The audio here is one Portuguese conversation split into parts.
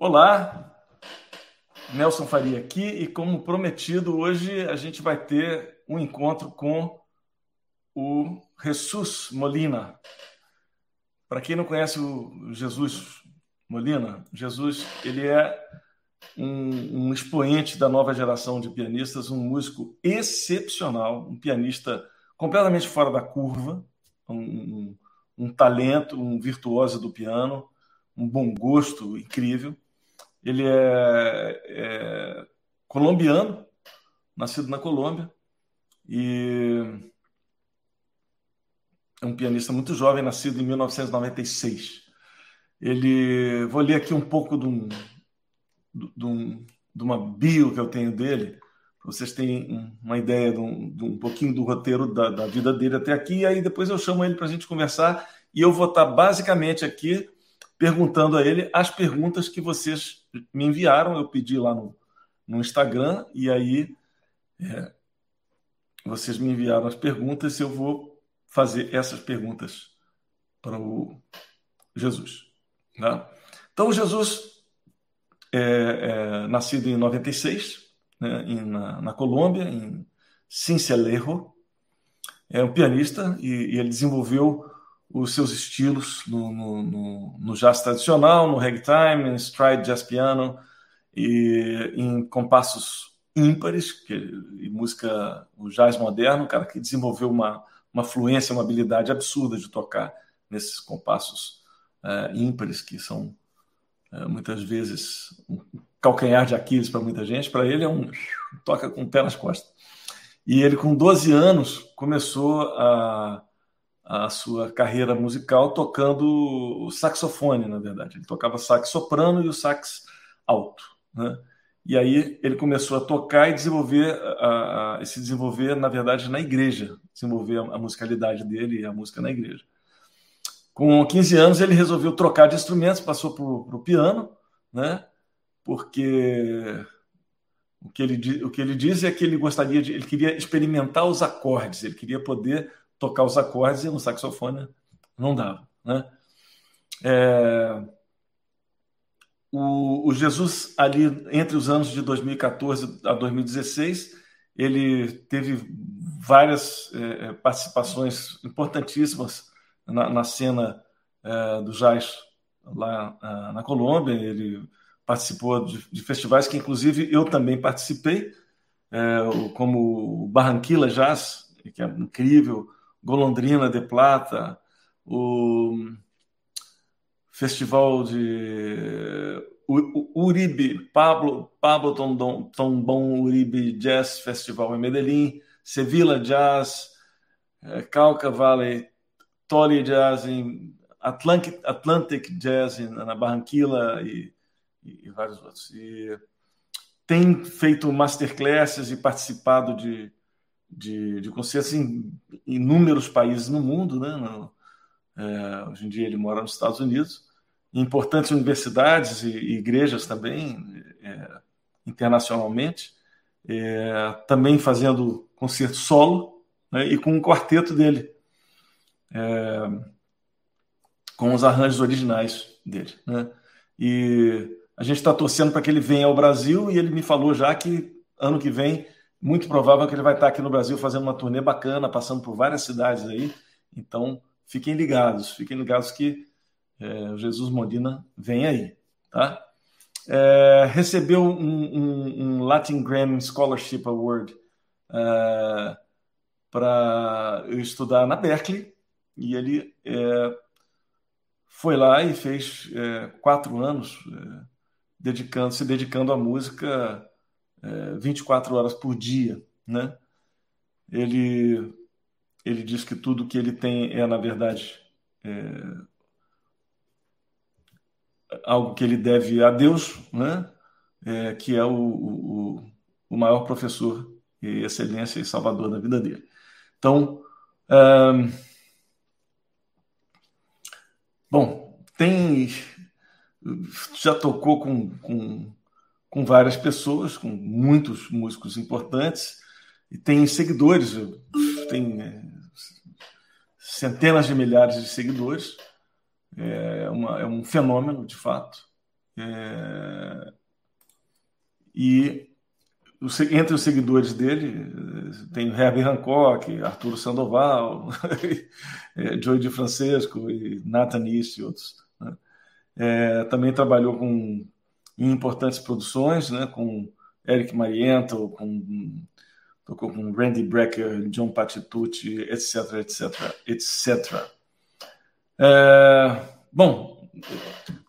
Olá, Nelson Faria aqui e como prometido, hoje a gente vai ter um encontro com o Jesus Molina. Para quem não conhece o Jesus Molina, Jesus ele é um, um, expoente da nova geração de pianistas, um músico excepcional, um pianista completamente fora da curva, um, um, um talento, um virtuoso do piano, um bom gosto incrível ele é, é colombiano, nascido na Colômbia, e é um pianista muito jovem, nascido em 1996. Ele, vou ler aqui um pouco de, um, de, um, de uma bio que eu tenho dele, para vocês terem uma ideia de um, de um pouquinho do roteiro da, da, vida dele até aqui, e aí depois eu chamo ele para a gente conversar, e eu vou estar basicamente aqui perguntando a ele as perguntas que vocês me enviaram. Eu pedi lá no, no Instagram e aí é, vocês me enviaram as perguntas eu vou fazer essas perguntas para o Jesus. Tá? Então, Jesus é, é nascido em 96, né, em, na, na Colômbia, em Cincelejo. É um pianista e, e ele desenvolveu os seus estilos no, no, no, no jazz tradicional, no ragtime, no stride jazz piano e em compassos ímpares, que, e música, o jazz moderno, cara que desenvolveu uma, uma fluência, uma habilidade absurda de tocar nesses compassos é, ímpares, que são é, muitas vezes um calcanhar de Aquiles para muita gente, para ele é um toca com o pé nas costas. E ele, com 12 anos, começou a a sua carreira musical tocando saxofone, na verdade. Ele tocava sax soprano e o sax alto. Né? E aí ele começou a tocar e desenvolver, a, a, se desenvolver, na verdade, na igreja, desenvolver a, a musicalidade dele e a música na igreja. Com 15 anos ele resolveu trocar de instrumentos, passou para o piano, né? porque o que, ele, o que ele diz é que ele gostaria de, ele queria experimentar os acordes, ele queria poder tocar os acordes e no saxofone não dava. Né? É, o, o, Jesus, ali entre os anos de 2014 a 2016, ele teve várias é, é, participações importantíssimas na, na cena é, do jazz lá é, na Colômbia. Ele participou de, de, festivais que, inclusive, eu também participei, é, como o Barranquilla Jazz, que é incrível, Golondrina de Plata, o Festival de Uribe, Pablo, Pablo Tombon, Uribe Jazz Festival em Medellín, Sevilla Jazz, eh, Cauca Valley, Tolly Jazz em Atlantic, Atlantic Jazz na Barranquilla e, e, vários outros. E tem feito masterclasses e participado de de, de concertos em inúmeros países no mundo. Né? No, é, hoje em dia ele mora nos Estados Unidos, em importantes universidades e, e igrejas também, é, internacionalmente, é, também fazendo concerto solo né? e com o um quarteto dele, é, com os arranjos originais dele. Né? E a gente está torcendo para que ele venha ao Brasil e ele me falou já que ano que vem muito provável que ele vai estar aqui no Brasil fazendo uma turnê bacana, passando por várias cidades aí. Então, fiquem ligados, fiquem ligados que é, Jesus Molina vem aí, tá? É, recebeu um, um, um, Latin Grammy Scholarship Award é, para estudar na Berkeley e ele é, foi lá e fez é, quatro anos é, dedicando, se dedicando à música é, 24 horas por dia, né? Ele ele diz que tudo que ele tem é na verdade é, algo que ele deve a Deus, né? É, que é o, o, o, maior professor e excelência e salvador da vida dele. Então, bom, tem já tocou com, com com várias pessoas, com muitos músicos importantes, e tem seguidores, tem é, centenas de milhares de seguidores. É, uma, é um fenômeno, de fato. É, e entre os seguidores dele tem Herbie Hancock, Arturo Sandoval, é, Joey de Francesco e Nathan East e outros. Né? É, também trabalhou com, em importantes produções, né, com Eric Mariento, com, tocou com Randy Brecker, John Patitucci, etc, etc, etc. É, bom,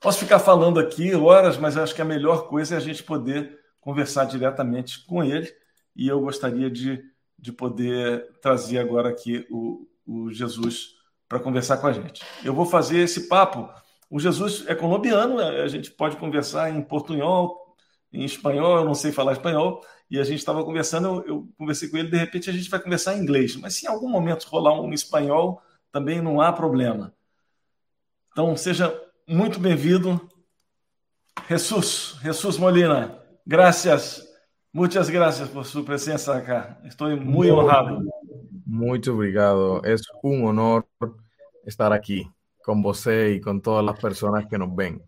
posso ficar falando aqui horas, mas acho que a melhor coisa é a gente poder conversar diretamente com ele e eu gostaria de, de poder trazer agora aqui o, o Jesus para conversar com a gente. Eu vou fazer esse papo. O Jesus é colombiano, a gente pode conversar em portunhol, em espanhol, eu não sei falar espanhol, e a gente estava conversando, eu, eu, conversei com ele, de repente a gente vai conversar em inglês, mas se em algum momento rolar um espanhol, também não há problema. Então, seja muito bem-vindo, Jesus, Jesus Molina. Gracias, muchas gracias por su presencia acá. Estoy muy honrado. Muito obrigado. Es un honor estar aquí con você y con todas las personas que nos ven.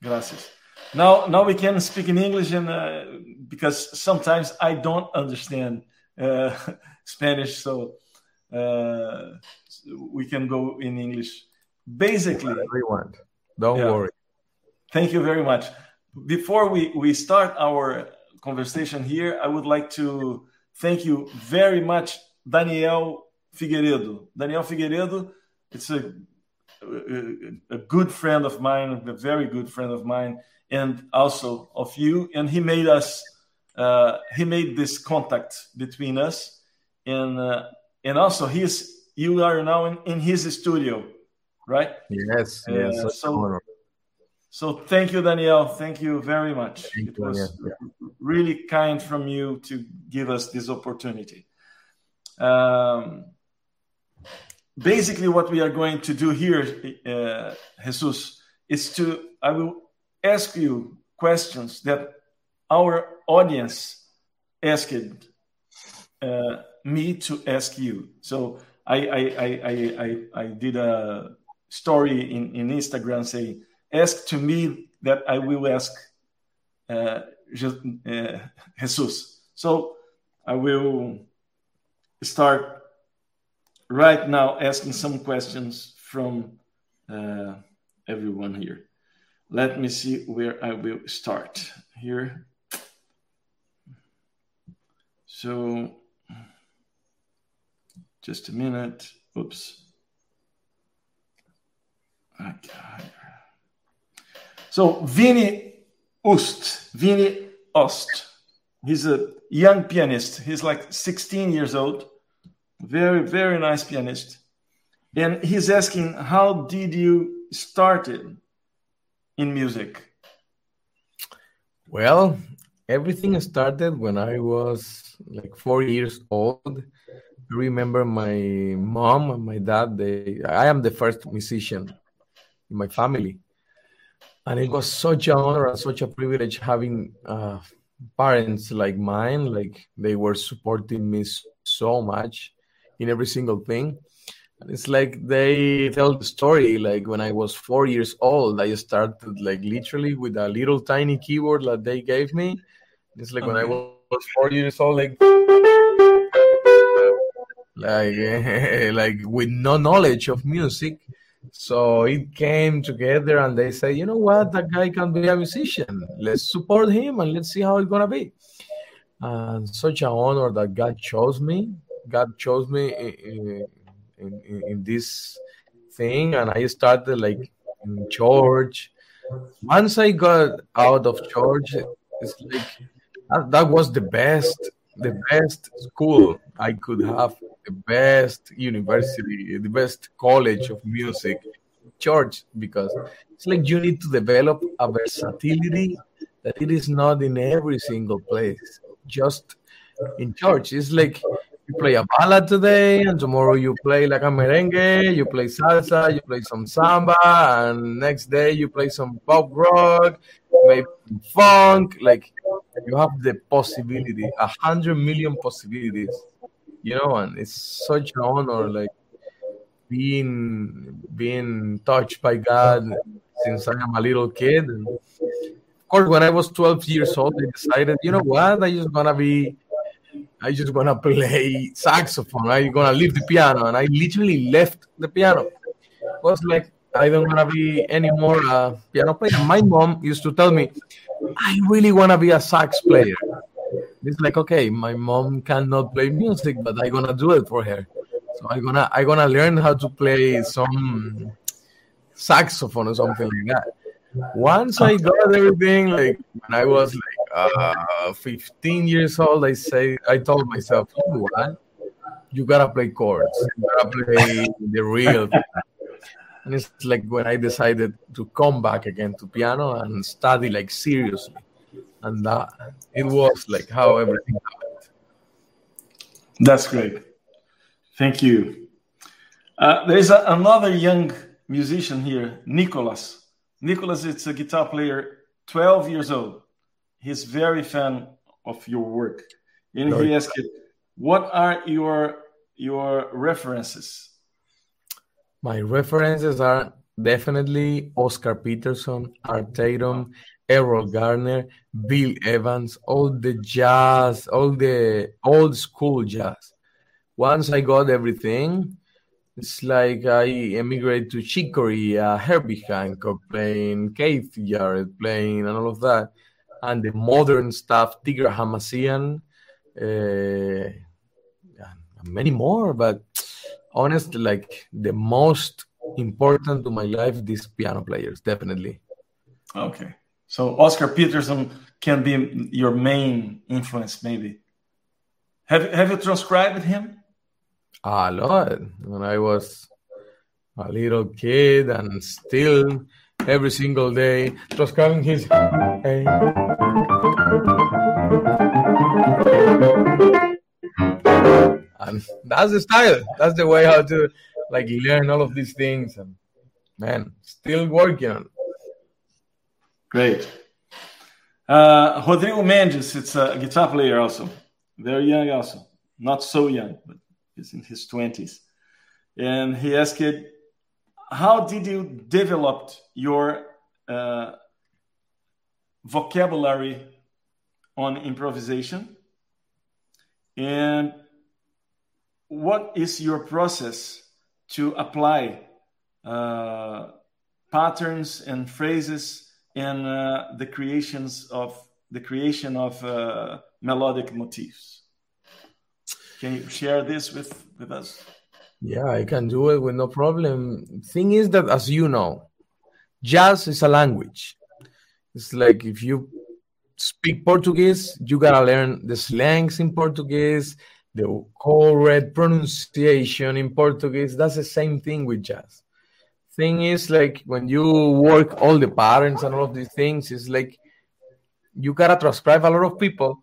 Gracias. Now, now we can speak in English, and uh, because sometimes I don't understand uh, Spanish, so uh, we can go in English. Basically, everyone, don't yeah. worry. Thank you very much before we, we start our conversation here, I would like to thank you very much, Daniel Figueiredo. Daniel Figueiredo, it's a, a, good friend of mine, a very good friend of mine, and also of you. And he made us, uh, he made this contact between us, and uh, and also he's you are now in, in his studio, right? Yes, uh, yes. So so thank you, Danielle. Thank you very much. Thank it was yeah. really kind from you to give us this opportunity. Um, basically, what we are going to do here, uh, Jesus, is to I will ask you questions that our audience asked uh, me to ask you. So I I, I I I I did a story in, in Instagram saying ask to me that I will ask uh, uh, Jesus. So I will start right now asking some questions from uh, everyone here. Let me see where I will start here. So, just a minute. Oops. So Vini Ust, Vini Ost, he's a young pianist. He's like 16 years old, very very nice pianist, and he's asking, how did you started in music? Well, everything started when I was like four years old. I remember my mom and my dad. They, I am the first musician in my family and it was such an honor and such a privilege having uh, parents like mine like they were supporting me so much in every single thing and it's like they tell the story like when i was four years old i started like literally with a little tiny keyboard that they gave me it's like okay. when i was four years old like like like with no knowledge of music so it came together and they say, you know what, that guy can be a musician. Let's support him and let's see how it's gonna be. And such an honor that God chose me. God chose me in, in, in this thing, and I started like in church. Once I got out of church, it's like that, that was the best, the best school I could have the best university, the best college of music, church, because it's like you need to develop a versatility that it is not in every single place. Just in church, it's like you play a ballad today, and tomorrow you play like a merengue, you play salsa, you play some samba, and next day you play some pop rock, maybe funk. Like you have the possibility, a hundred million possibilities you know, and it's such an honor, like being being touched by God, since I am a little kid. And of course, when I was 12 years old, I decided, you know what, I just gonna be, I just gonna play saxophone. I'm gonna leave the piano, and I literally left the piano. It was like I don't wanna be anymore a uh, piano player. My mom used to tell me, I really wanna be a sax player. It's like okay, my mom cannot play music, but I'm gonna do it for her. So I'm gonna I'm gonna learn how to play some saxophone or something like that. Once I got everything, like when I was like uh, 15 years old, I say I told myself, you? You gotta play chords. You gotta play the real. And it's like when I decided to come back again to piano and study like seriously, and that it was like how everything happened. That's great. Thank you. Uh, there is a, another young musician here, Nicholas. Nicholas is a guitar player, 12 years old. He's very fan of your work. And he asked, what are your your references? My references are definitely Oscar Peterson, Art Tatum, Errol Garner, Bill Evans, all the jazz, all the old school jazz. Once I got everything, it's like I emigrated to Chick Corea, Herbie Hancock playing, Keith Jarrett playing, and all of that. And the modern stuff, Tigran Hamasyan, uh, many more. But honestly, like the most important to my life, these piano players, definitely. Okay. So Oscar Peterson can be your main influence, maybe. Have Have you transcribed him? A lot. When I was a little kid, and still every single day Just calling his. Hey. And that's the style. That's the way how to like learn all of these things. And man, still working on. Great. Uh, Rodrigo Mendes, it's a guitar player also. Very young also. Not so young, but he's in his 20s. And he asked, how did you develop your uh, vocabulary on improvisation? And what is your process to apply uh, patterns and phrases in uh, the creations of the creation of uh, melodic motifs? Can you share this with, with us? Yeah, I can do it with no problem. Thing is that, as you know, jazz is a language. It's like if you speak Portuguese, you gotta learn the slangs in Portuguese, the correct pronunciation in Portuguese. That's the same thing with jazz. Thing is, like when you work all the patterns and all of these things, it's like you gotta transcribe a lot of people.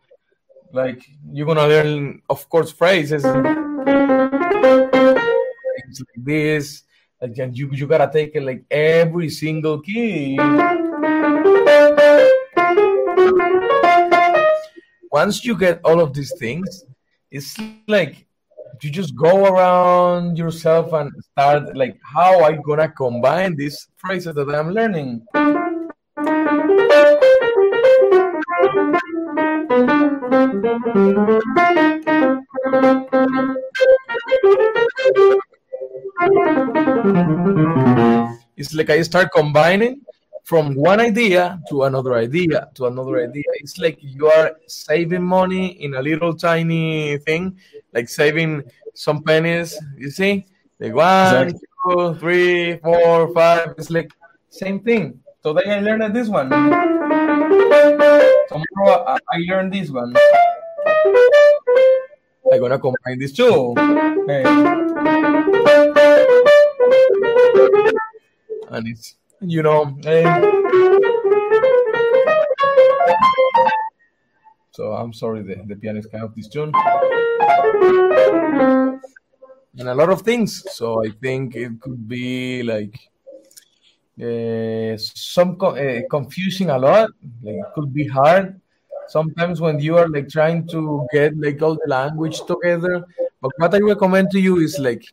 Like you're gonna learn, of course, phrases things like this. Like you, you gotta take it like every single key. Once you get all of these things, it's like you just go around yourself and start like how I gonna combine these phrases that I'm learning. It's like I start combining from one idea to another idea to another idea. It's like you are saving money in a little tiny thing, like saving some pennies. You see, like one, exactly. two, three, four, five. It's like same thing. Today I learned this one. Tomorrow I, I learned this one. I'm gonna combine these two. Okay. And it's you know. so I'm sorry, the, the piano is kind of distuned. And a lot of things. So I think it could be like uh, some co- uh, confusing a lot. Like it could be hard sometimes when you are like trying to get like all the language together. But what I recommend to you is like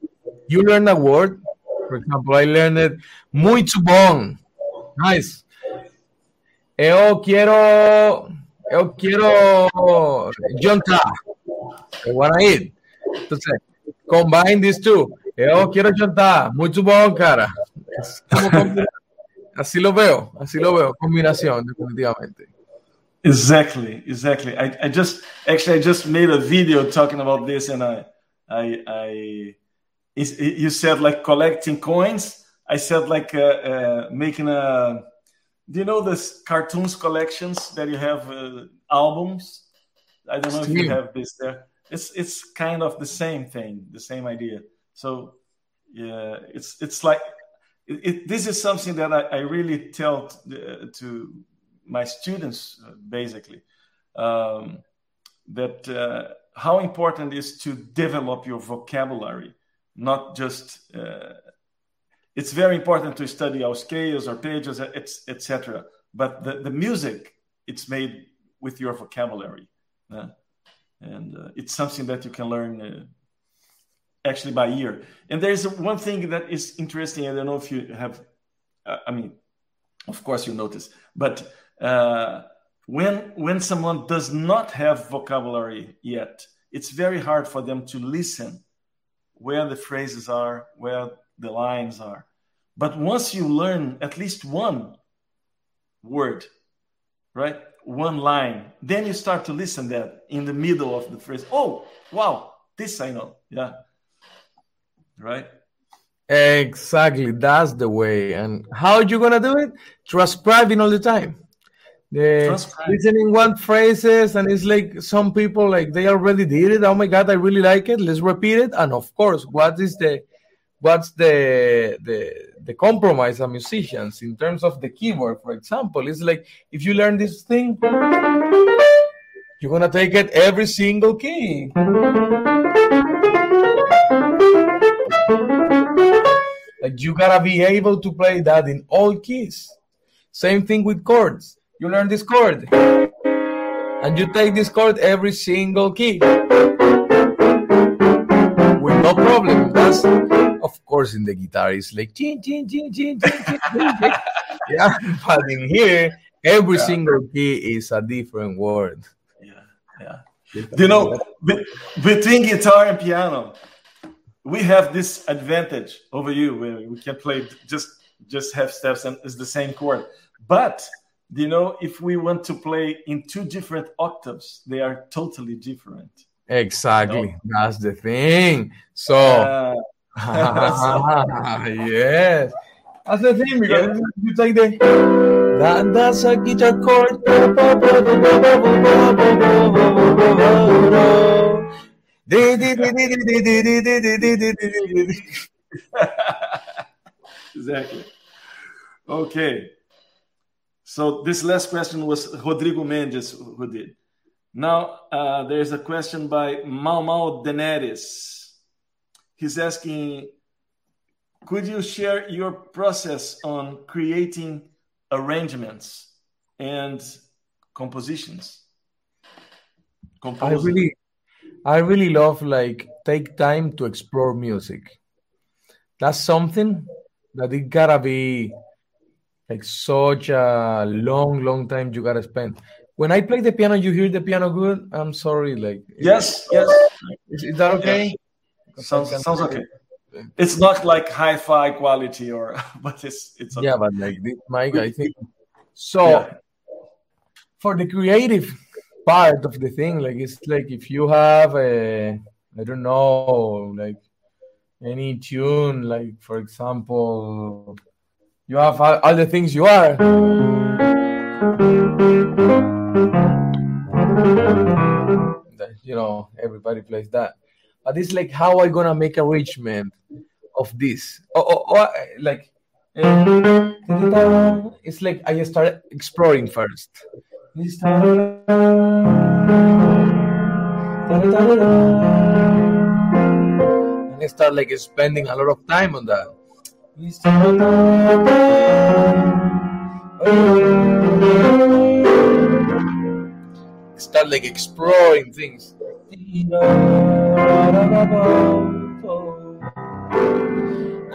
you learn a word for example, I learned muito bom. Nice. Eu quero. Eu quero jantar. I wanna eat. Entonces, combine these two. Eu quero jantar. Muito bom, cara. Así lo veo, así lo veo. Combinación, definitivamente. Exactly, exactly. I, I just actually I just made a video talking about this, and I, I, I, you said like collecting coins. I said like uh, uh, making a. Do you know this cartoons collections that you have uh, albums? I don't know if you have this there. It's it's kind of the same thing, the same idea. So yeah, it's it's like it, it, this is something that I, I really tell to, to my students uh, basically um, that uh, how important is to develop your vocabulary, not just. Uh, it's very important to study our scales, or pages, etc. But the, the music, it's made with your vocabulary, uh, and uh, it's something that you can learn uh, actually by ear. And there's one thing that is interesting. I don't know if you have. I mean, of course you notice, but uh, when when someone does not have vocabulary yet, it's very hard for them to listen where the phrases are, where the lines are. But once you learn at least one word, right, one line, then you start to listen that in the middle of the phrase. Oh, wow, this I know, yeah, right. Exactly, that's the way. And how are you gonna do it? Transcribing all the time the listening one phrases and it's like some people like they already did it. Oh my god i really like it. Let's repeat it. And of course what is the what's the the the compromise of musicians in terms of the keyboard for example? It's like if you learn this thing you're gonna take it every single key. Like you gotta be able to play that in all keys. Same thing with chords you learn this chord. And you take this chord every single key. With no problem. That's of course in the guitar it's like chin, chin, chin, chin, chin, chin, chin. yeah but in here every yeah. single key is a different word. Yeah yeah. You know between guitar and piano we have this advantage over you where we can play just just half steps and it's the same chord. But you know if we want to play in two different octaves they are totally different. Exactly. You know? that's the thing. So uh, yes. That's the thing because yeah. you take the that, that's a guitar chord. Exactly okay so this last question was Rodrigo Mendes who did. Now uh, there's a question by Mau Mau. He's asking, could you share your process on creating arrangements and compositions? Composing. I really, I really love like take time to explore music. That's something that it gotta be like such a long, long time you gotta spend. When I play the piano, you hear the piano good. I'm sorry, like yes, yes. Is, is that okay? Sounds sounds okay. It's not like hi-fi quality or, but it's it's okay. yeah, but like this mic, I think so. Yeah. For the creative part of the thing, like it's like if you have a, I don't know, like any tune, like for example, you have all, the things you are. You know, everybody plays that. But it's like how I gonna make arrangement of this. Oh, oh, oh, or, or, or like eh, it's like I start exploring first. And I start like spending a lot of time on that you Start like exploring things. And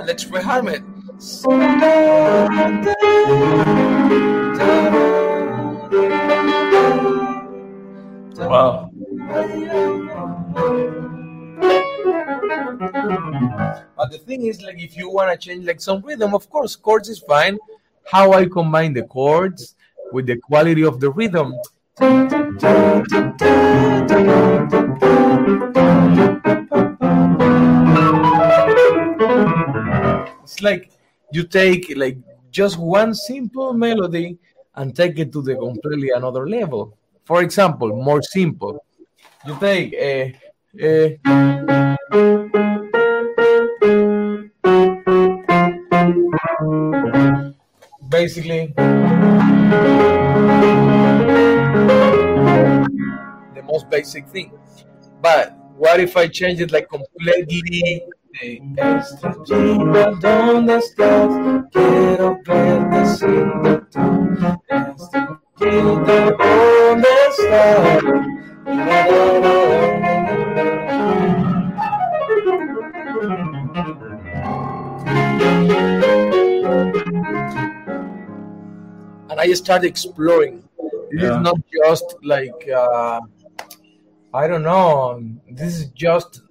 let's reharm it. Wow. But the thing is, like, if you want to change like some rhythm, of course, chords is fine. How I combine the chords with the quality of the rhythm. It's like you take like just one simple melody and take it to the completely another level. For example, more simple. You take a, a basically the most basic thing. But what if I change it like completely? Estrellita, ¿dónde estás? Quiero verte sin tú. Estrellita, ¿dónde estás? I started exploring. This Yeah. is not just like uh, I don't know. This is just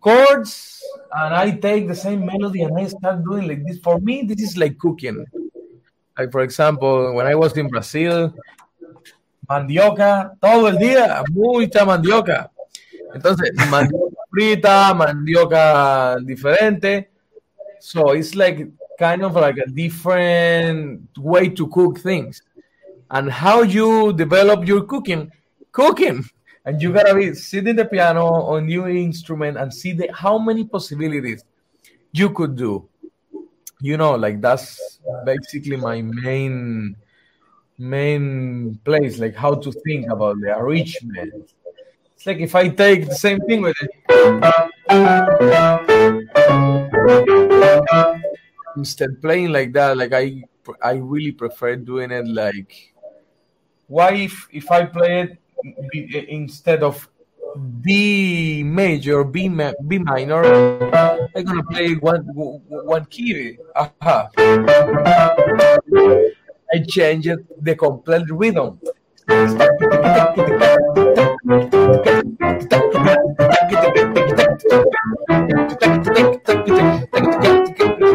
chords, and I take the same melody and I start doing like this. For me, this is like cooking. Like for example, when I was in Brazil, mandioca todo el día, mucha mandioca. Entonces, mandioca frita, mandioca diferente. So it's like kind of like a different way to cook things. And how you develop your cooking, cooking. And you gotta be sitting the piano on new instrument and see the, how many possibilities you could do. You know, like that's basically my main main place, like how to think about the arrangement. It's like if I take the same thing with it instead playing like that, like I I really prefer doing it like why if if I play it instead of b major, B B minor, I'm gonna play one one key. Aha. I change it the complete rhythm.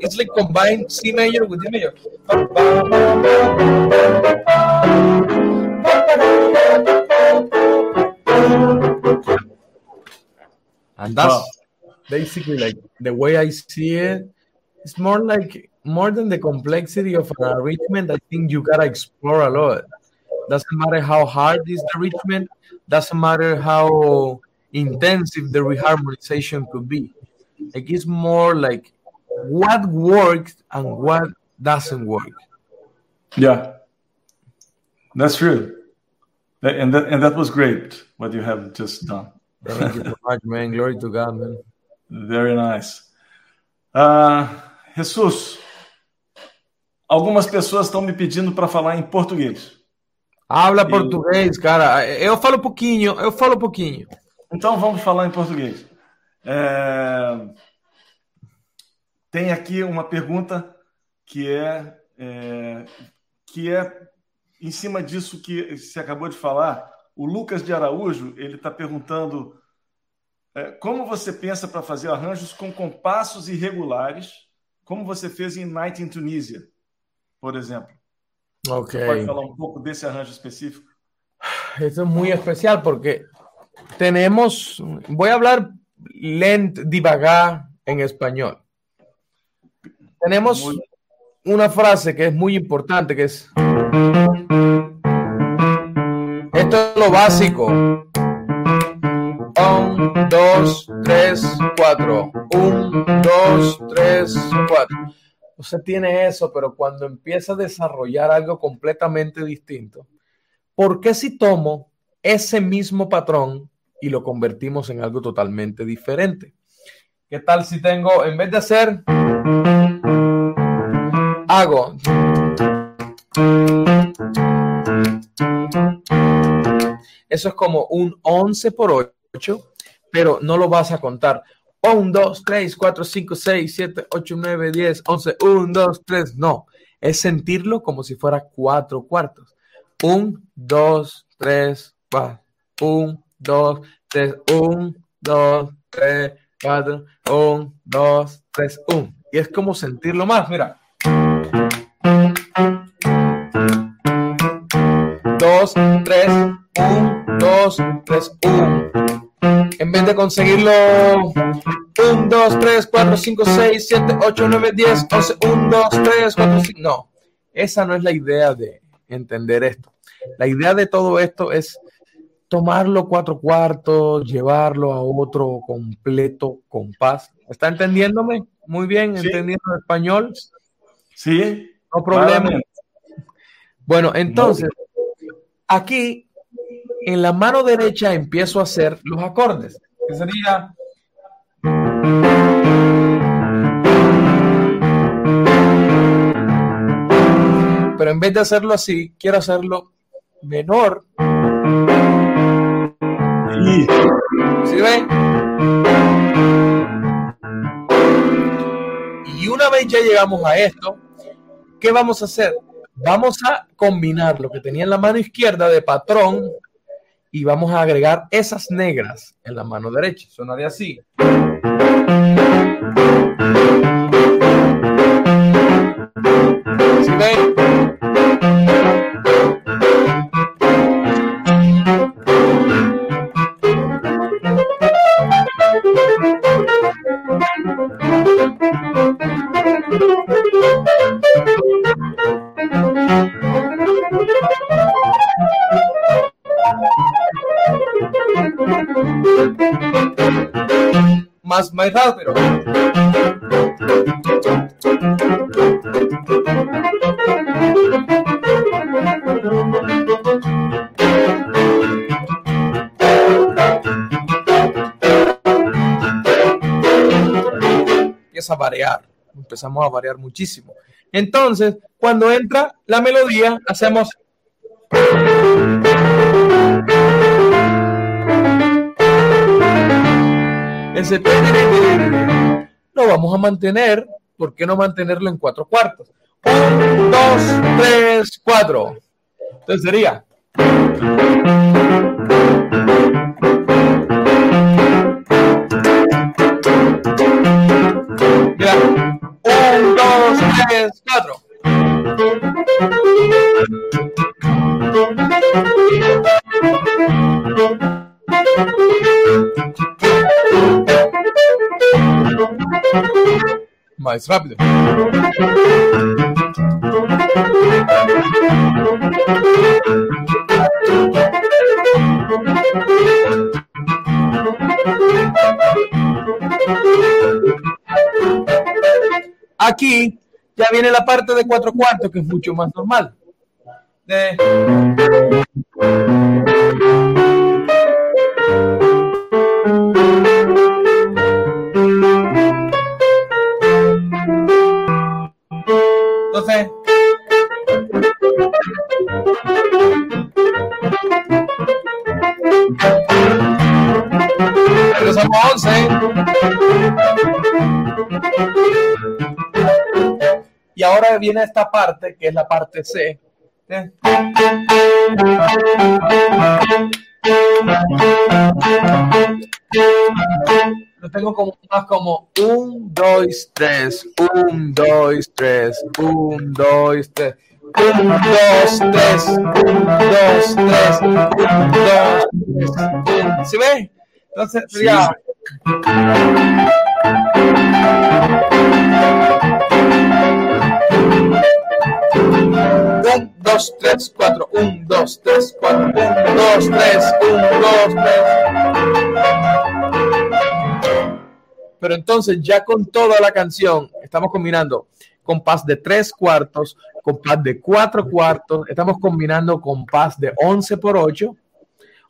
It's like combined C major with D major. And that's Wow. basically like the way I see it. It's more like more than the complexity of an arrangement. I think you gotta explore a lot. Doesn't matter how hard is the arrangement. Doesn't matter how intensive the reharmonization could be. Like it's more like what works and what doesn't work. Yeah, that's true. And that, and that was great what you have just done. Thank you so much, man. Glory to God, man. Very nice. Ah, Jesus, algumas pessoas estão me pedindo para falar em português. Habla Eu- português, cara. Eu falo pouquinho, eu falo pouquinho. Então vamos falar em português. É, Tem aqui uma pergunta que é, é, que é em cima disso que você acabou de falar. O Lucas de Araújo ele está perguntando é, como você pensa para fazer arranjos com compassos irregulares, como você fez em Night in Tunisia, por exemplo. Ok. Pode falar um pouco desse arranjo específico? Esto es muy especial porque tenemos, voy a hablar lent, divagar en español. Tenemos Muy- una frase que es muy importante, que es, esto es lo básico. Un, dos, tres, cuatro. Un, dos, tres, cuatro. Usted tiene eso, pero cuando empieza a desarrollar algo completamente distinto, ¿por qué si tomo ese mismo patrón y lo convertimos en algo totalmente diferente? ¿Qué tal si tengo, en vez de hacer, hago. Eso es como un 11 por 8, pero no lo vas a contar. 1, 2, 3, 4, 5, 6, 7, 8, 9, 10, 11, 1, 2, 3. No, es sentirlo como si fuera cuatro cuartos. 1, 2, 3, 4. 1, 2, 3, 1, 2, 3, 4, 1, 2, 3, 1. Y es como sentirlo más, mira. 2, 3, 1, 2, 3, 1. En vez de conseguirlo 1, 2, 3, 4, 5, 6, 7, 8, 9, 10, 11, 1, 2, 3, 4, 5. No, esa no es la idea de entender esto. La idea de todo esto es tomarlo cuatro cuartos, llevarlo a otro completo compás. ¿Está entendiéndome? Muy bien, Sí. entendiendo el español. Sí, No problema. claramente. Bueno, entonces, aquí en la mano derecha empiezo a hacer los acordes, que sería pero en vez de hacerlo así, quiero hacerlo menor. Sí. ¿Sí ven? Y una vez ya llegamos a esto, ¿qué vamos a hacer? Vamos a combinar lo que tenía en la mano izquierda de patrón y vamos a agregar esas negras en la mano derecha. Sonaría así. ¿Sí ven? Más. Empieza a variar. Empezamos a variar muchísimo. Entonces, cuando entra la melodía, hacemos ese lo vamos a mantener. ¿Por qué no mantenerlo en cuatro cuartos? Un, dos, tres, cuatro. Entonces sería. Mira. Un, dos, tres, cuatro. Más rápido. Aquí ya viene la parte de cuatro cuartos, que es mucho más normal. Entonces, 11. Y ahora viene esta parte, que es la parte C. ¿eh? Lo tengo como más como un, dos, tres, un, dos, tres, un, dos, tres. Un, dos, tres, un, dos, tres, un, dos, tres. un. ¿Sí ve? Entonces sería. Un, dos, tres, cuatro. Un, dos, tres, cuatro. Un, dos, tres, un, dos, tres. Pero entonces ya con toda la canción estamos combinando compás de tres cuartos, compás de cuatro cuartos, estamos combinando compás de 11 por 8,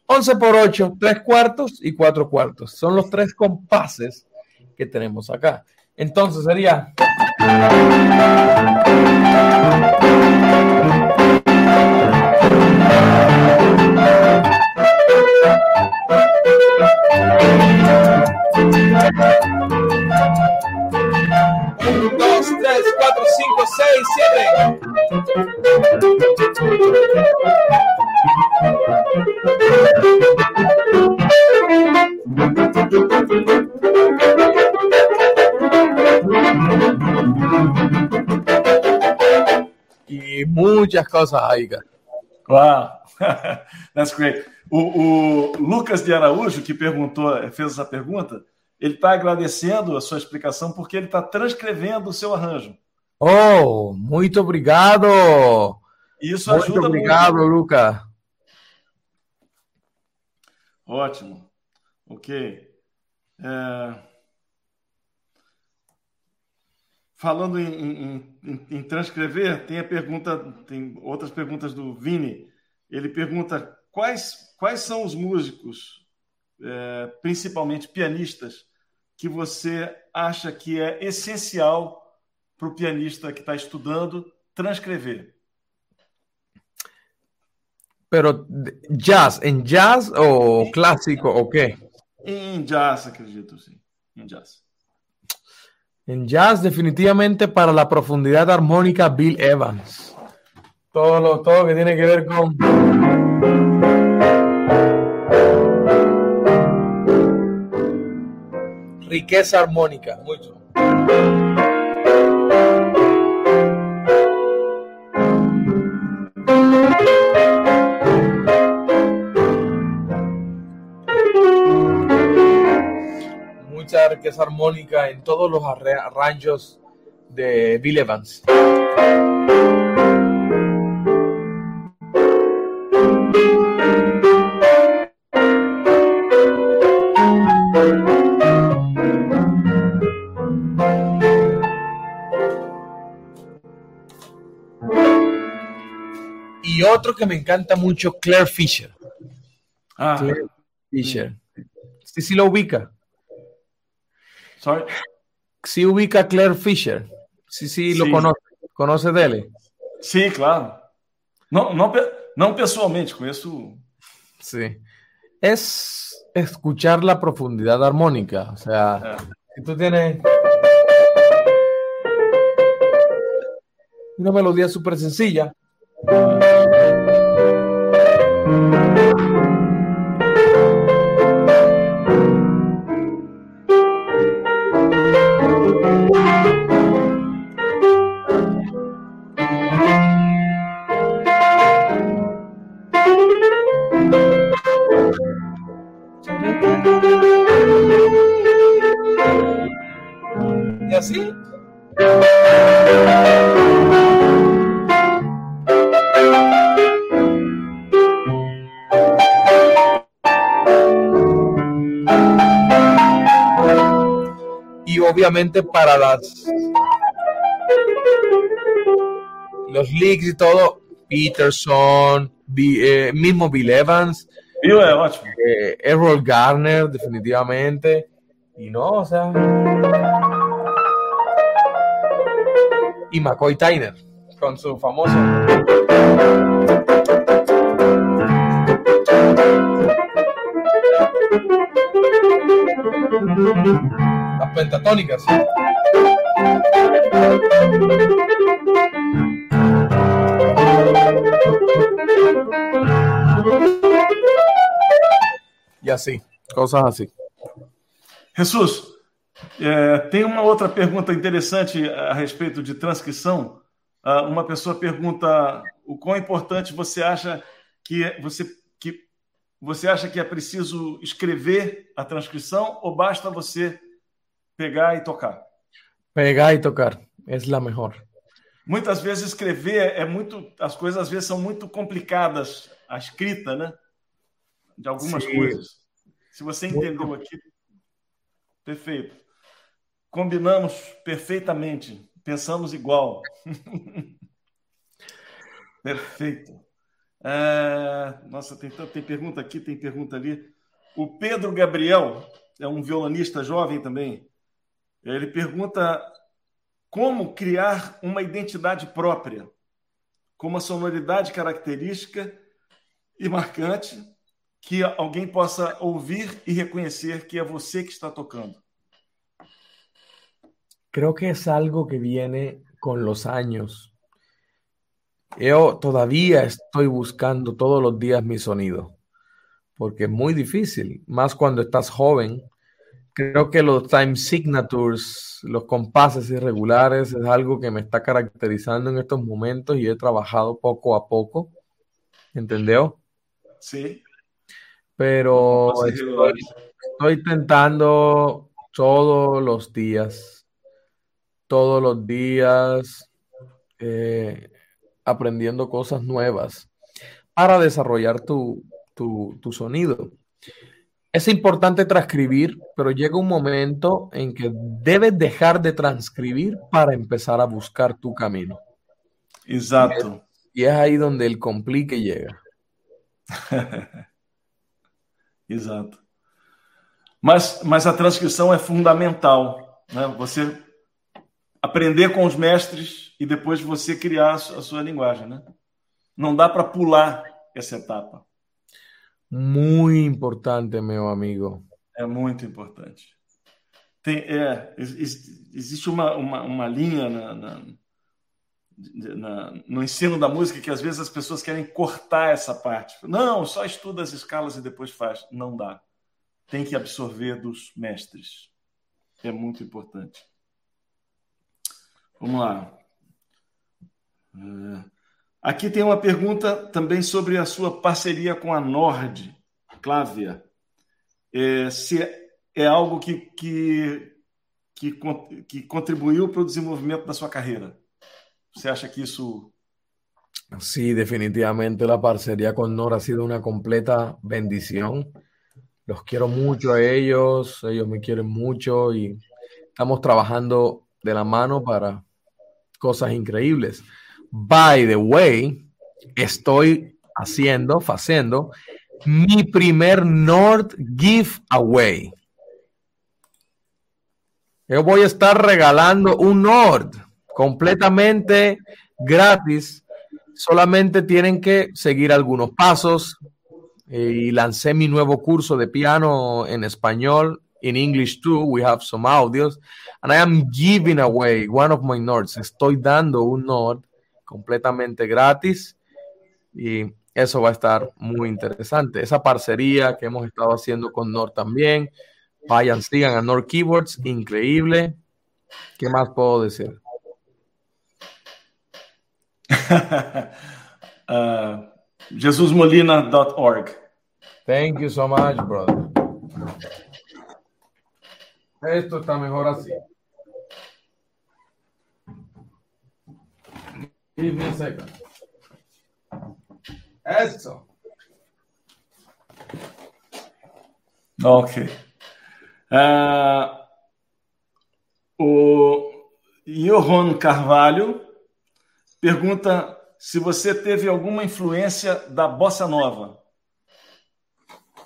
11 por 8, tres cuartos y cuatro cuartos. Son los tres compases que tenemos acá. Entonces sería. Un, dos, tres, cuatro, cinco, seis. Y muchas cosas ahí. cara. Wow, that's great. O, o Lucas de Araújo, que perguntou, fez essa pergunta, ele está agradecendo a sua explicação porque ele está transcrevendo o seu arranjo. Oh, muito obrigado. Isso Muito ajuda obrigado, muito. Luca. Ótimo. Ok. É, Falando em, em- em- em transcrever, tem a pergunta, tem outras perguntas do Vini. Ele pergunta quais, quais são os músicos, é, principalmente pianistas, que você acha que é essencial para o pianista que está estudando transcrever? Pero jazz, ¿en jazz o clásico o qué? Em jazz, acredito, sim. Em jazz. En jazz, definitivamente para la profundidad armónica, Bill Evans. Todo lo, todo que tiene que ver con. Riqueza armónica, mucho. Mucha riqueza armónica en todos los arranjos de Bill Evans. Otro que me encanta mucho, Claire Fisher. Ah, Claire Fisher. Sí, sí lo ubica. sorry. Sí ubica a Claire Fisher. Sí, sí, lo Sí. conoce. Conoce dele. Sim, claro. Não, não, pe- não pessoalmente, conheço. Sí. Es escuchar la profundidad armónica. O sea, si tú tienes una melodía súper sencilla. Y obviamente para las los leaks y todo, Peterson, eh, mismo Bill Evans, eh, Errol Garner, definitivamente. Y no, o sea. Y McCoy Tyner, con su famoso. Las pentatónicas. Y así, cosas así. Jesus, é, tem uma outra pergunta interessante a respeito de transcrição. Ah, uma pessoa pergunta o quão importante você acha que você que você acha que é preciso escrever a transcrição ou basta você pegar e tocar? Pegar y tocar es la mejor. Muitas vezes escrever é muito, as coisas às vezes são muito complicadas, a escrita, né? De algumas Sim. coisas. Se você entendeu aqui, perfeito. Combinamos perfeitamente, pensamos igual. Perfeito. É, nossa, tem, tem pergunta aqui, tem pergunta ali. O Pedro Gabriel é um violonista jovem também. Ele pergunta como criar uma identidade própria, com uma sonoridade característica e marcante que alguém possa ouvir y reconocer que es você que está tocando? Creo que es algo que viene con los años. Yo todavía estoy buscando todos los días mi sonido, porque es muy difícil, más cuando estás joven. Creo que los time signatures, los compases irregulares, es algo que me está caracterizando en estos momentos y he trabajado poco a poco. ¿Entendió? Sí. pero estoy, estoy, intentando todos los días, todos los días, eh, aprendiendo cosas nuevas para desarrollar tu, tu, tu sonido. Es importante transcribir, pero llega un momento en que debes dejar de transcribir para empezar a buscar tu camino. Exacto. Y es ahí donde el complique llega. Exato. Mas, mas a transcrição é fundamental. Né? Você aprender com os mestres e depois você criar a sua linguagem. Né? Não dá para pular essa etapa. Muito importante, meu amigo. É muito importante. Tem, é, existe uma, uma, uma linha na, na, na, no ensino da música que às vezes as pessoas querem cortar essa parte. Não, só estuda as escalas e depois faz. Não dá. Tem que absorver dos mestres. É muito importante. Vamos lá. É, aqui tem uma pergunta também sobre a sua parceria com a Nord, Clávia. É, se é algo que, que, que, que contribuiu para o desenvolvimento da sua carreira. ¿Se acha que eso...? Sí, definitivamente la parcería con Nora ha sido una completa bendición. Los quiero mucho a ellos, ellos me quieren mucho y estamos trabajando de la mano para cosas increíbles. By the way, estoy haciendo, haciendo mi primer Nord Giveaway. Yo voy a estar regalando un Nord completamente gratis. Solamente tienen que seguir algunos pasos. Y lancé mi nuevo curso de piano en español. In English too, we have some audios. And I am giving away one of my notes. Estoy dando un note completamente gratis. Y eso va a estar muy interesante. Esa parcería que hemos estado haciendo con Nord también. Vayan, sigan a Nord Keyboards. Increíble. ¿Qué más puedo decir? uh, JesusMolina.org. Thank you so much, brother. Esto está mejor así. Give me a second. Eso. Ok. Uh, o Johan Carvalho pergunta se você teve alguma influência da bossa nova.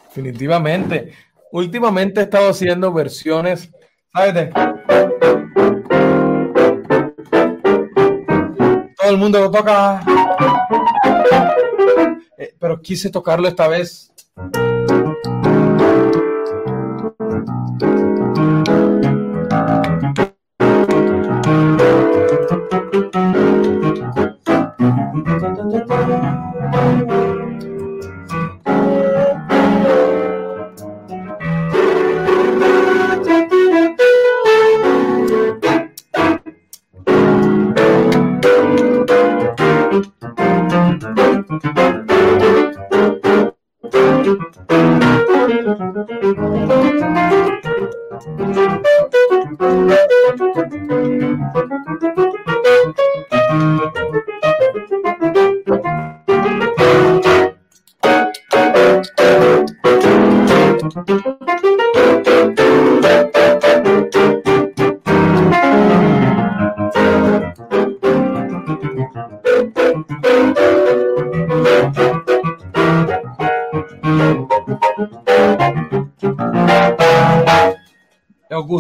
Definitivamente. Últimamente he estado haciendo versiones, ¿sabes? De... el mundo lo toca. Eh, pero quise tocarlo esta vez.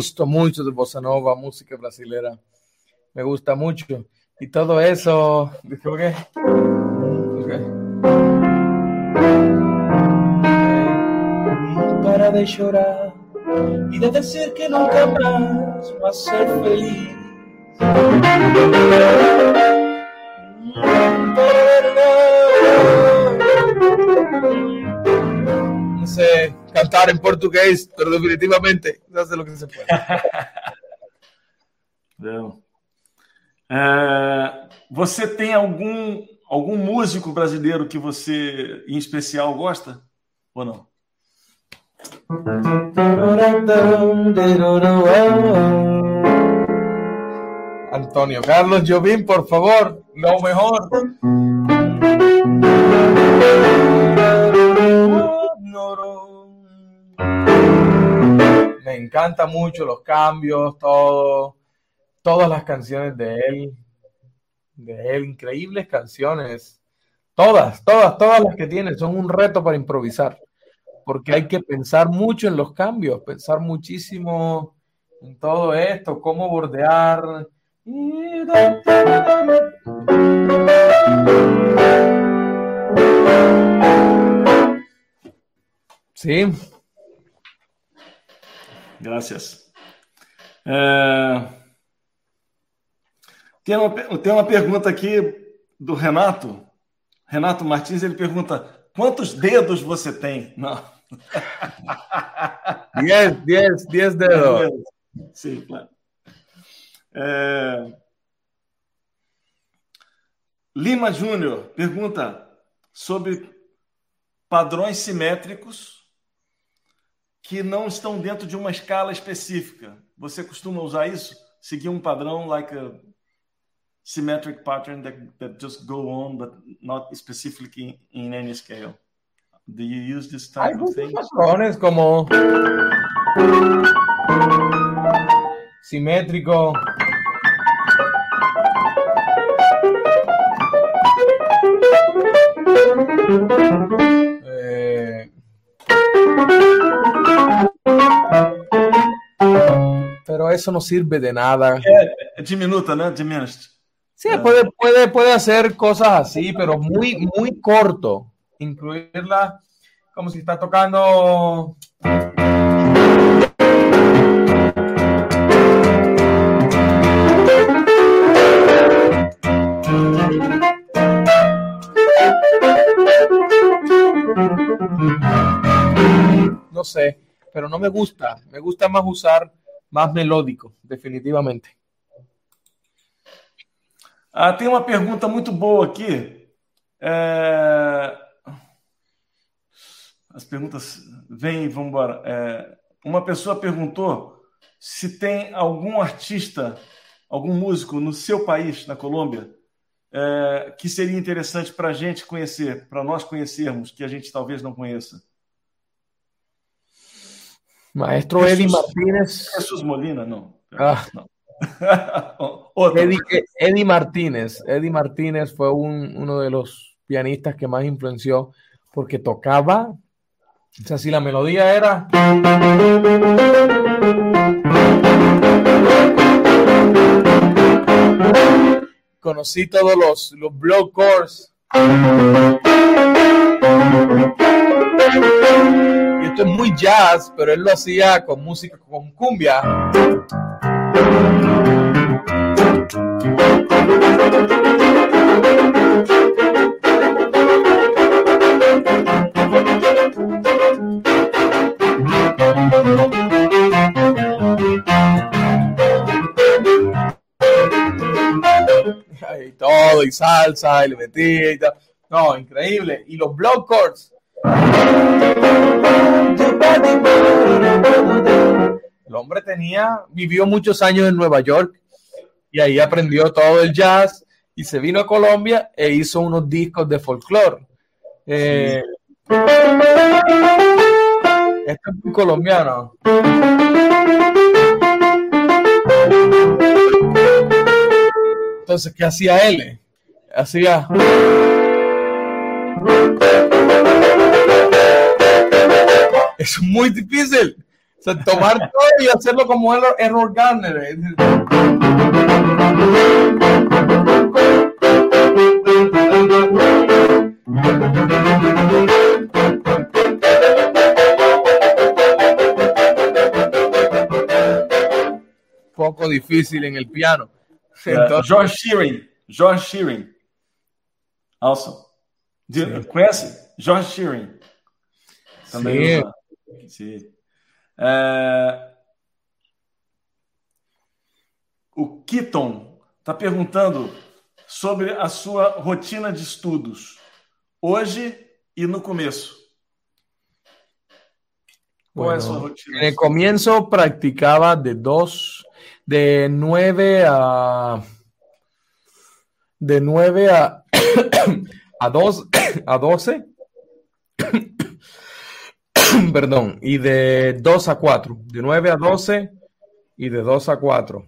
Eu gosto mucho de bossa nova, música brasileira. Me gusta mucho. Y todo eso. Okay. Okay. Para de llorar y de decir que nunca más vas a ser feliz. No sé cantar en portugués, pero definitivamente se hace lo que se puede. Não. É, você tem algum, algum músico brasileiro que você, em especial, gosta? Ou não? Antonio Carlos Jobim, por favor, lo mejor. Me encanta mucho los cambios, todo, todas las canciones de él, de él, increíbles canciones. Todas, todas, todas las que tiene son un reto para improvisar, porque hay que pensar mucho en los cambios, pensar muchísimo en todo esto, cómo bordear. Sí. Gracias. É... Tem, uma, tem uma pergunta aqui do Renato. Renato Martins, ele pergunta: quantos dedos você tem? Não. Diez, diez, diez dedos. Sim, claro. É... Lima Júnior pergunta sobre padrões simétricos que não estão dentro de uma escala específica. Você costuma usar isso? Seguir um padrão like a symmetric pattern that, that just go on but not specifically in, in any scale. Do you use this type Hay of thing? patrones como simétrico. Eh, pero eso no sirve de nada. É diminuta, né? Diminished. Sí, puede, puede, puede hacer cosas así, pero muy, muy corto. Incluirla como si está tocando. Sé, pero no me gusta. Me gusta más usar más melódico, definitivamente. Ah, tem uma pergunta muito boa aqui. É... As perguntas vêm e vão embora. É... Uma pessoa perguntou se tem algum artista, algum músico no seu país, na Colômbia, é... que seria interessante para a gente conhecer, para nós conhecermos, que a gente talvez não conheça. Maestro Eddie Martínez. Jesus Molina, não. Ah. Otro. Eddie, Eddie Martínez. Eddie Martínez fue un- uno de los pianistas que más influenció porque tocaba. O sea, si la melodía era. Conocí todos los, los block chords. Muy jazz, pero él lo hacía con música, con cumbia. y todo, y salsa, y le metía y tal. No, increíble. Y los block chords. El hombre tenía, vivió muchos años en Nueva York y ahí aprendió todo el jazz y se vino a Colombia e hizo unos discos de folclore. Eh, Esto es muy colombiano. Entonces, ¿qué hacía él? Hacía. Es muy difícil. sea, tomar todo y hacerlo como el error Garner. Poco difícil en el piano. Entonces, George Shearing. George Shearing. Also. Conhece? George Shearing. Também. Sim. Sim. É... O Keaton está perguntando sobre a sua rotina de estudos, hoje e no começo. ¿Cuál bueno, es su rotina? En el comienzo practicaba de dos, de nueve a de nueve a a dos a doce perdón, y de 2 a 4, de 9 a 12 y de 2 a 4.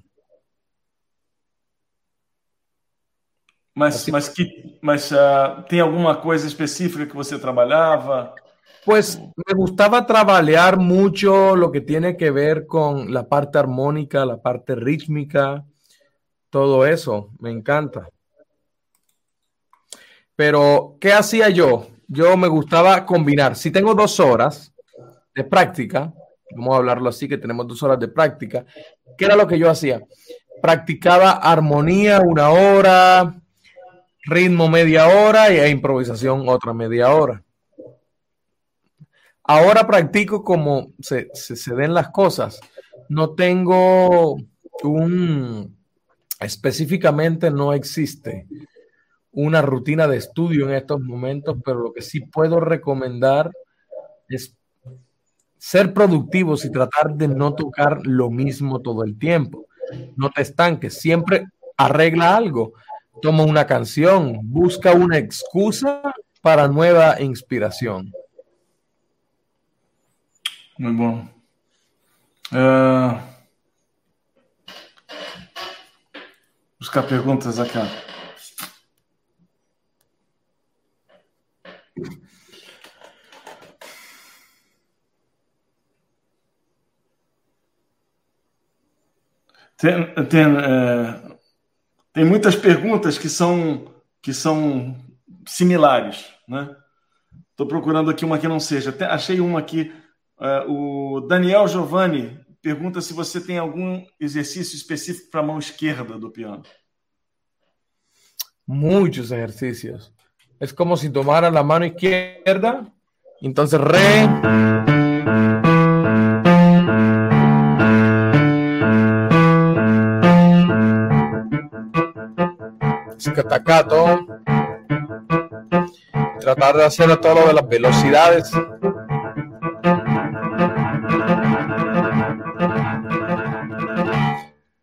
Mas, mas, que, mas uh, tem alguma coisa específica que você trabalhava? Pues me gustaba trabajar mucho lo que tiene que ver con la parte armónica, la parte rítmica, todo eso, me encanta. Pero, ¿qué hacía yo? Yo me gustaba combinar. Si tengo dos horas, de práctica, vamos a hablarlo así, que tenemos dos horas de práctica, ¿qué era lo que yo hacía? Practicaba armonía una hora, ritmo media hora y improvisación otra media hora. Ahora practico como se, se, den las cosas. No tengo un, específicamente no existe una rutina de estudio en estos momentos, pero lo que sí puedo recomendar es ser productivos y tratar de no tocar lo mismo todo el tiempo. No te estanques, siempre arregla algo. Toma una canción, busca una excusa para nueva inspiración. Muy bueno. Uh, buscar preguntas acá. Tem, tem, é, tem muitas perguntas que são, que são similares, né? Estou procurando aqui uma que não seja. Até achei uma aqui. É, o Daniel Giovanni pergunta se você tem algum exercício específico para a mão esquerda do piano. Muitos exercícios. É como se tomara a mão esquerda, então re. Staccato, tratar de hacer todo lo de las velocidades.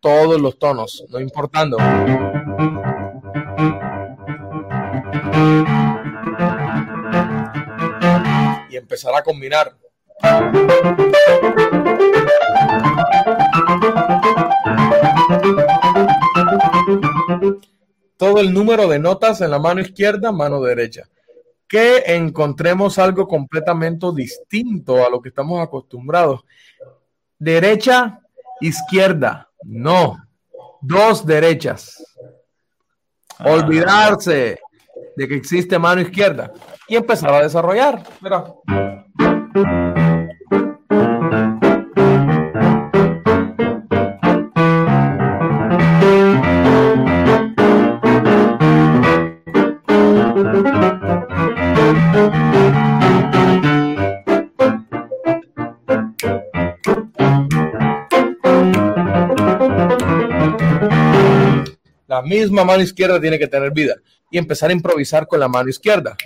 Todos los tonos, no importando. Y empezar a combinar. Todo el número de notas en la mano izquierda, mano derecha. Que encontremos algo completamente distinto a lo que estamos acostumbrados. Derecha, izquierda, no. Dos derechas. Ah. Olvidarse de que existe mano izquierda y empezar a desarrollar. Mira. Misma mano izquierda tiene que tener vida y empezar a improvisar con la mano izquierda.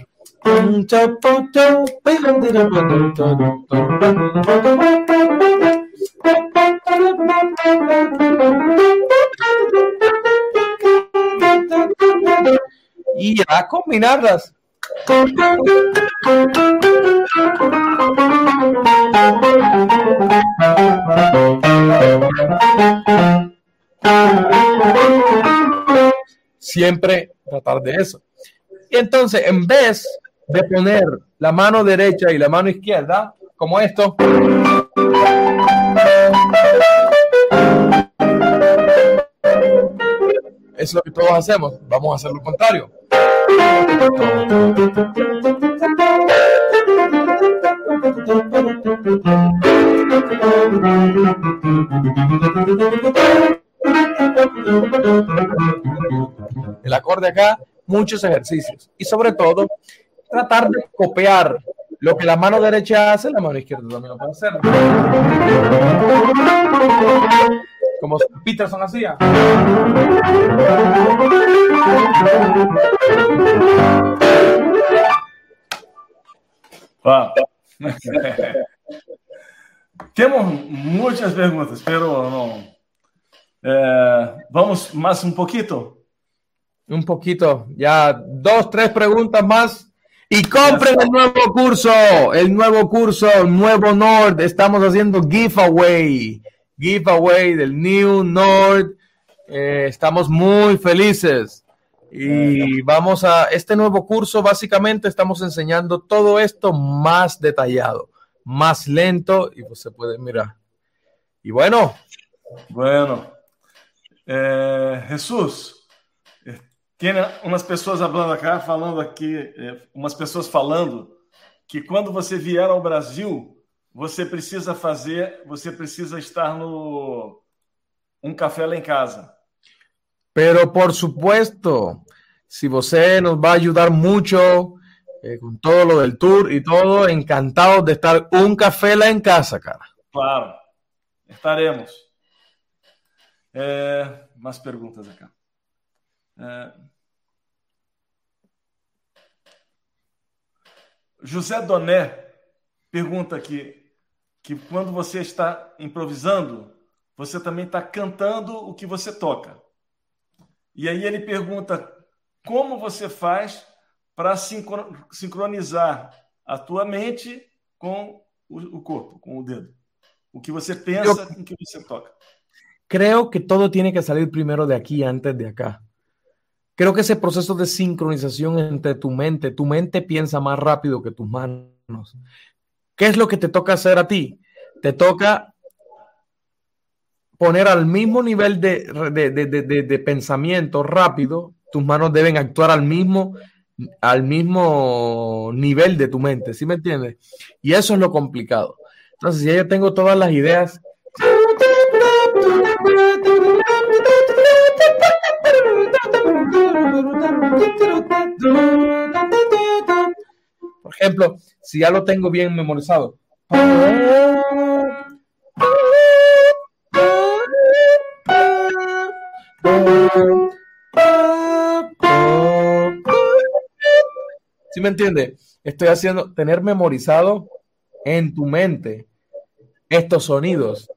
Y ya combinarlas. Siempre tratar de eso. Y entonces, en vez de poner la mano derecha y la mano izquierda, como esto, es lo que todos hacemos. Vamos a hacer lo contrario. El acorde acá, muchos ejercicios. Y sobre todo, tratar de copiar lo que la mano derecha hace, la mano izquierda también lo puede hacer. Como Peterson hacía. Wow. Temos muitas perguntas, pero não. Eh, vamos más un poquito. Un poquito, ya dos, tres preguntas más y compren el nuevo curso, el nuevo curso, nuevo Nord. Estamos haciendo giveaway, giveaway del New Nord. Eh, estamos muy felices. Y vamos a este nuevo curso, básicamente estamos enseñando todo esto más detallado, más lento y pues se puede mirar. Y bueno. Bueno, é, Jesus, tem umas pessoas falando aqui, falando aqui, é, umas pessoas falando que quando você vier ao Brasil, você precisa fazer, você precisa estar no um café lá em casa. Pero por supuesto, si você nos va a ayudar mucho eh, con todo lo del tour y todo, encantado de estar un café lá en casa, cara. Claro, estaremos. É, mais perguntas aqui. É, José Doné pergunta aqui que quando você está improvisando, você também está cantando o que você toca. E aí ele pergunta como você faz para sincronizar a tua mente com o corpo, com o dedo. O que você pensa com o que você toca. Creo que todo tiene que salir primero de aquí antes de acá. Creo que ese proceso de sincronización entre tu mente, tu mente piensa más rápido que tus manos. ¿Qué es lo que te toca hacer a ti? Te toca poner al mismo nivel de, de, pensamiento rápido, tus manos deben actuar al mismo, al mismo nivel de tu mente, ¿sí me entiendes? Y eso es lo complicado. Entonces, si yo tengo todas las ideas por ejemplo, si ya lo tengo bien memorizado. ¿Sí me entiende? Estoy haciendo tener memorizado en tu mente estos sonidos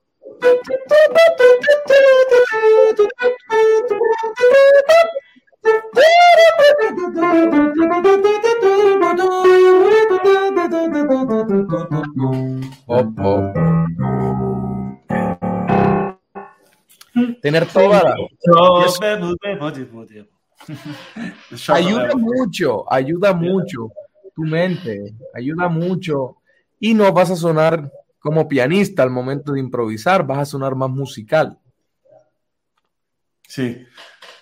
Tener toda la... ayuda mucho, ayuda mucho tu mente, ayuda mucho. Y no vas a sonar como pianista al momento de improvisar, vas a sonar más musical. Sim.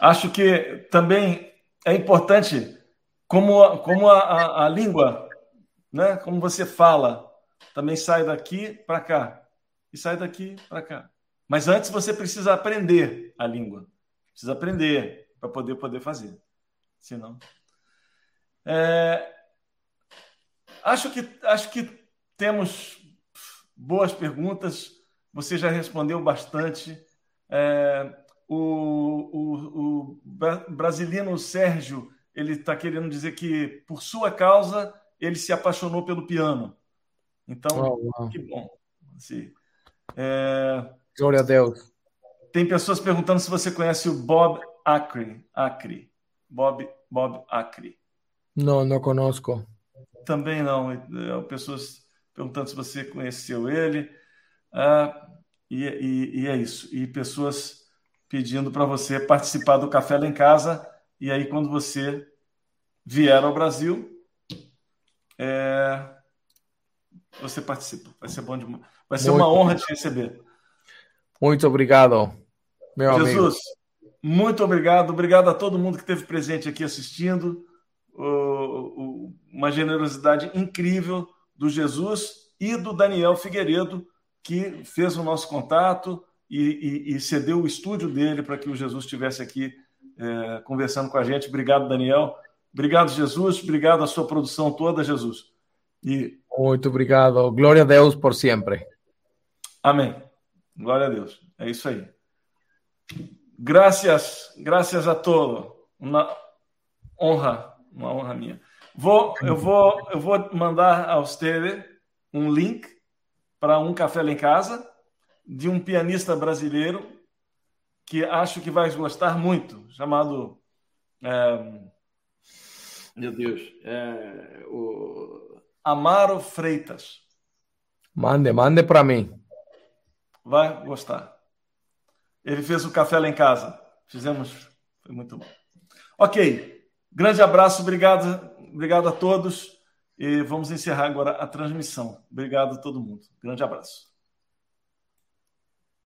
Acho que também é importante como, como a, a, a língua, né? como você fala, também sai daqui para cá e sai daqui para cá. Mas antes você precisa aprender a língua. Precisa aprender para poder poder fazer. Senão. É... Acho que acho que temos boas perguntas. Você já respondeu bastante. É, o, o, o brasileiro Sérgio ele está querendo dizer que por sua causa ele se apaixonou pelo piano. Então, oh, que bom. Sim. É, Glória a Deus. Tem pessoas perguntando se você conhece o Bob Acre. Acre. Bob, Bob Acre. Não, não conosco. Também não. É, pessoas perguntando se você conheceu ele. Ah, e, e, e, é isso. E pessoas pedindo para você participar do Café lá em Casa. E aí, quando você vier ao Brasil, é, você participa. Vai ser bom demais. Vai ser Muito uma honra te receber. Muito obrigado, meu Jesus, amigo. Muito obrigado. Obrigado a todo mundo que esteve presente aqui assistindo. uma generosidade incrível do Jesus e do Daniel Figueiredo, que fez o nosso contato e, e, e cedeu o estúdio dele para que o Jesus estivesse aqui é, conversando com a gente. Obrigado, Daniel. Obrigado, Jesus. Obrigado à sua produção toda, Jesus. E... Muito obrigado. Glória a Deus por sempre. Amém. Glória a Deus. É isso aí. Graças, graças a todos. Uma honra, uma honra minha. Vou, eu vou, eu vou mandar a vocês um link para um café lá em casa de um pianista brasileiro que acho que vai gostar muito, chamado é, meu Deus, é, o Amaro Freitas. Mande, mande para mim. Vai gostar. Ele fez o café lá em casa. Fizemos, foi muito bom. Ok, grande abraço, obrigado, obrigado a todos. E vamos encerrar agora a transmissão. Obrigado a todo mundo. Grande abraço.